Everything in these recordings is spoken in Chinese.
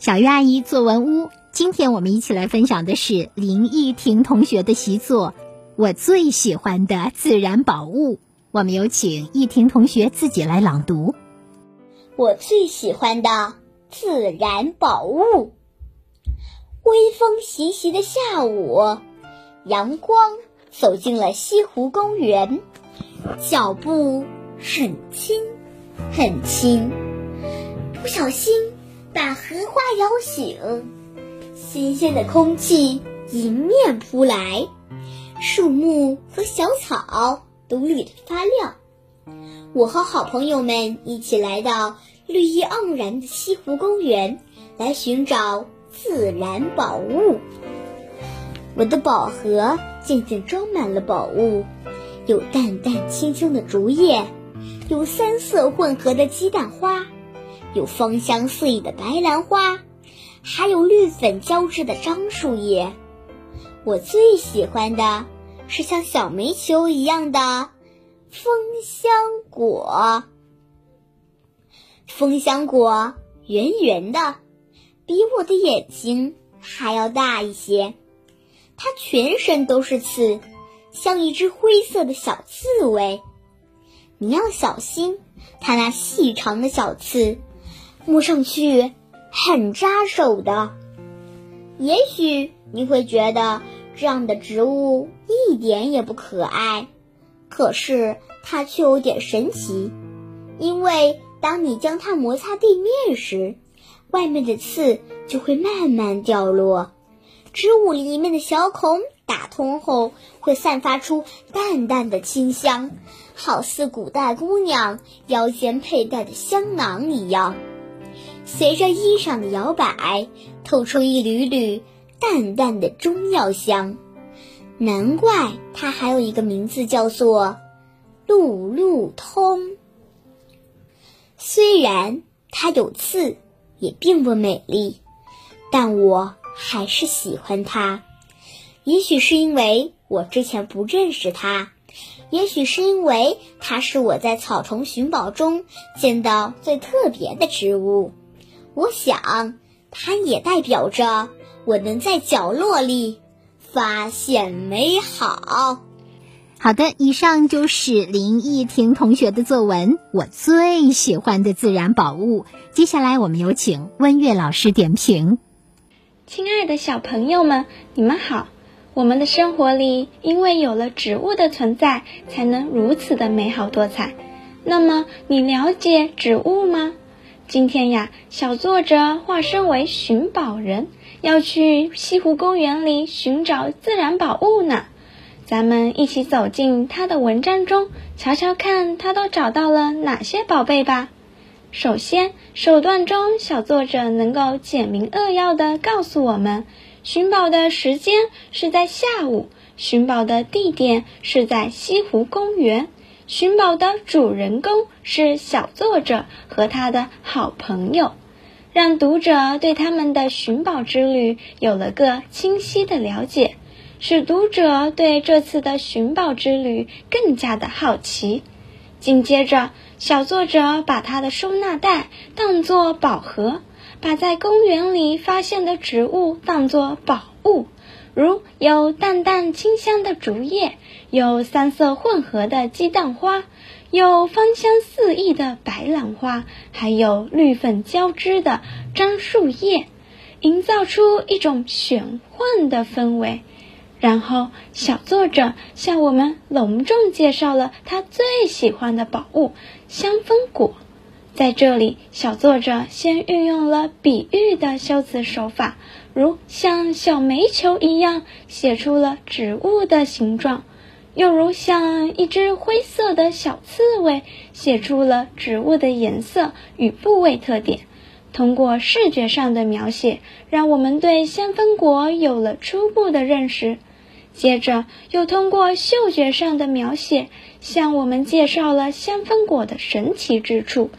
小鱼阿姨作文屋，今天我们一起来分享的是林依婷同学的习作《我最喜欢的自然宝物》。我们有请依婷同学自己来朗读。我最喜欢的自然宝物。微风习习的下午，阳光走进了西湖公园，脚步很轻很轻，不小心。把荷花摇醒，新鲜的空气迎面扑来，树木和小草都绿得发亮。我和好朋友们一起来到绿意盎然的西湖公园，来寻找自然宝物。我的宝盒渐渐装满了宝物，有淡淡清香的竹叶，有三色混合的鸡蛋花。有芳香四溢的白兰花，还有绿粉交织的樟树叶。我最喜欢的是像小煤球一样的枫香果。枫香果圆圆的，比我的眼睛还要大一些。它全身都是刺，像一只灰色的小刺猬。你要小心它那细长的小刺。摸上去很扎手的，也许你会觉得这样的植物一点也不可爱，可是它却有点神奇，因为当你将它摩擦地面时，外面的刺就会慢慢掉落，植物里面的小孔打通后会散发出淡淡的清香，好似古代姑娘腰间佩戴的香囊一样。随着衣裳的摇摆，透出一缕缕淡淡的中药香。难怪它还有一个名字，叫做“路路通”。虽然它有刺，也并不美丽，但我还是喜欢它。也许是因为我之前不认识它，也许是因为它是我在草丛寻宝中见到最特别的植物。我想，它也代表着我能在角落里发现美好。好的，以上就是林忆婷同学的作文《我最喜欢的自然宝物》。接下来，我们有请温月老师点评。亲爱的小朋友们，你们好！我们的生活里，因为有了植物的存在，才能如此的美好多彩。那么，你了解植物吗？今天呀，小作者化身为寻宝人，要去西湖公园里寻找自然宝物呢。咱们一起走进他的文章中，瞧瞧看他都找到了哪些宝贝吧。首先，手段中小作者能够简明扼要地告诉我们，寻宝的时间是在下午，寻宝的地点是在西湖公园。寻宝的主人公是小作者和他的好朋友，让读者对他们的寻宝之旅有了个清晰的了解，使读者对这次的寻宝之旅更加的好奇。紧接着，小作者把他的收纳袋当作宝盒，把在公园里发现的植物当作宝物。如有淡淡清香的竹叶，有三色混合的鸡蛋花，有芳香四溢的白兰花，还有绿粉交织的樟树叶，营造出一种玄幻的氛围。然后，小作者向我们隆重介绍了他最喜欢的宝物——香枫果。在这里，小作者先运用了比喻的修辞手法，如像小煤球一样写出了植物的形状，又如像一只灰色的小刺猬写出了植物的颜色与部位特点。通过视觉上的描写，让我们对香枫果有了初步的认识。接着，又通过嗅觉上的描写，向我们介绍了香枫果的神奇之处。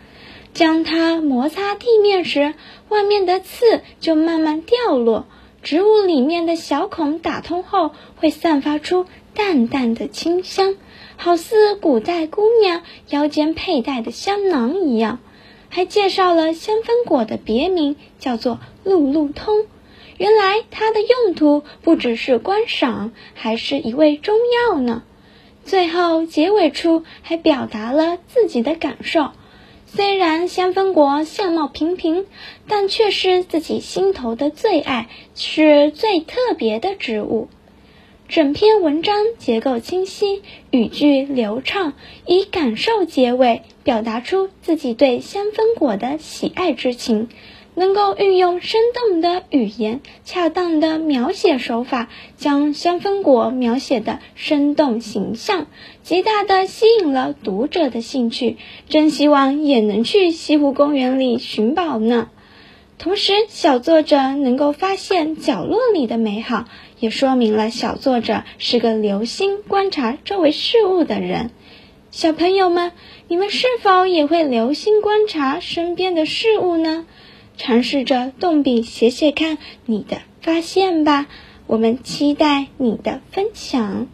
将它摩擦地面时，外面的刺就慢慢掉落。植物里面的小孔打通后，会散发出淡淡的清香，好似古代姑娘腰间佩戴的香囊一样。还介绍了香氛果的别名，叫做路路通。原来它的用途不只是观赏，还是一味中药呢。最后结尾处还表达了自己的感受。虽然香氛果相貌平平，但却是自己心头的最爱，是最特别的植物。整篇文章结构清晰，语句流畅，以感受结尾，表达出自己对香氛果的喜爱之情。能够运用生动的语言、恰当的描写手法，将香氛果描写的生动形象，极大的吸引了读者的兴趣。真希望也能去西湖公园里寻宝呢。同时，小作者能够发现角落里的美好，也说明了小作者是个留心观察周围事物的人。小朋友们，你们是否也会留心观察身边的事物呢？尝试着动笔写写看你的发现吧，我们期待你的分享。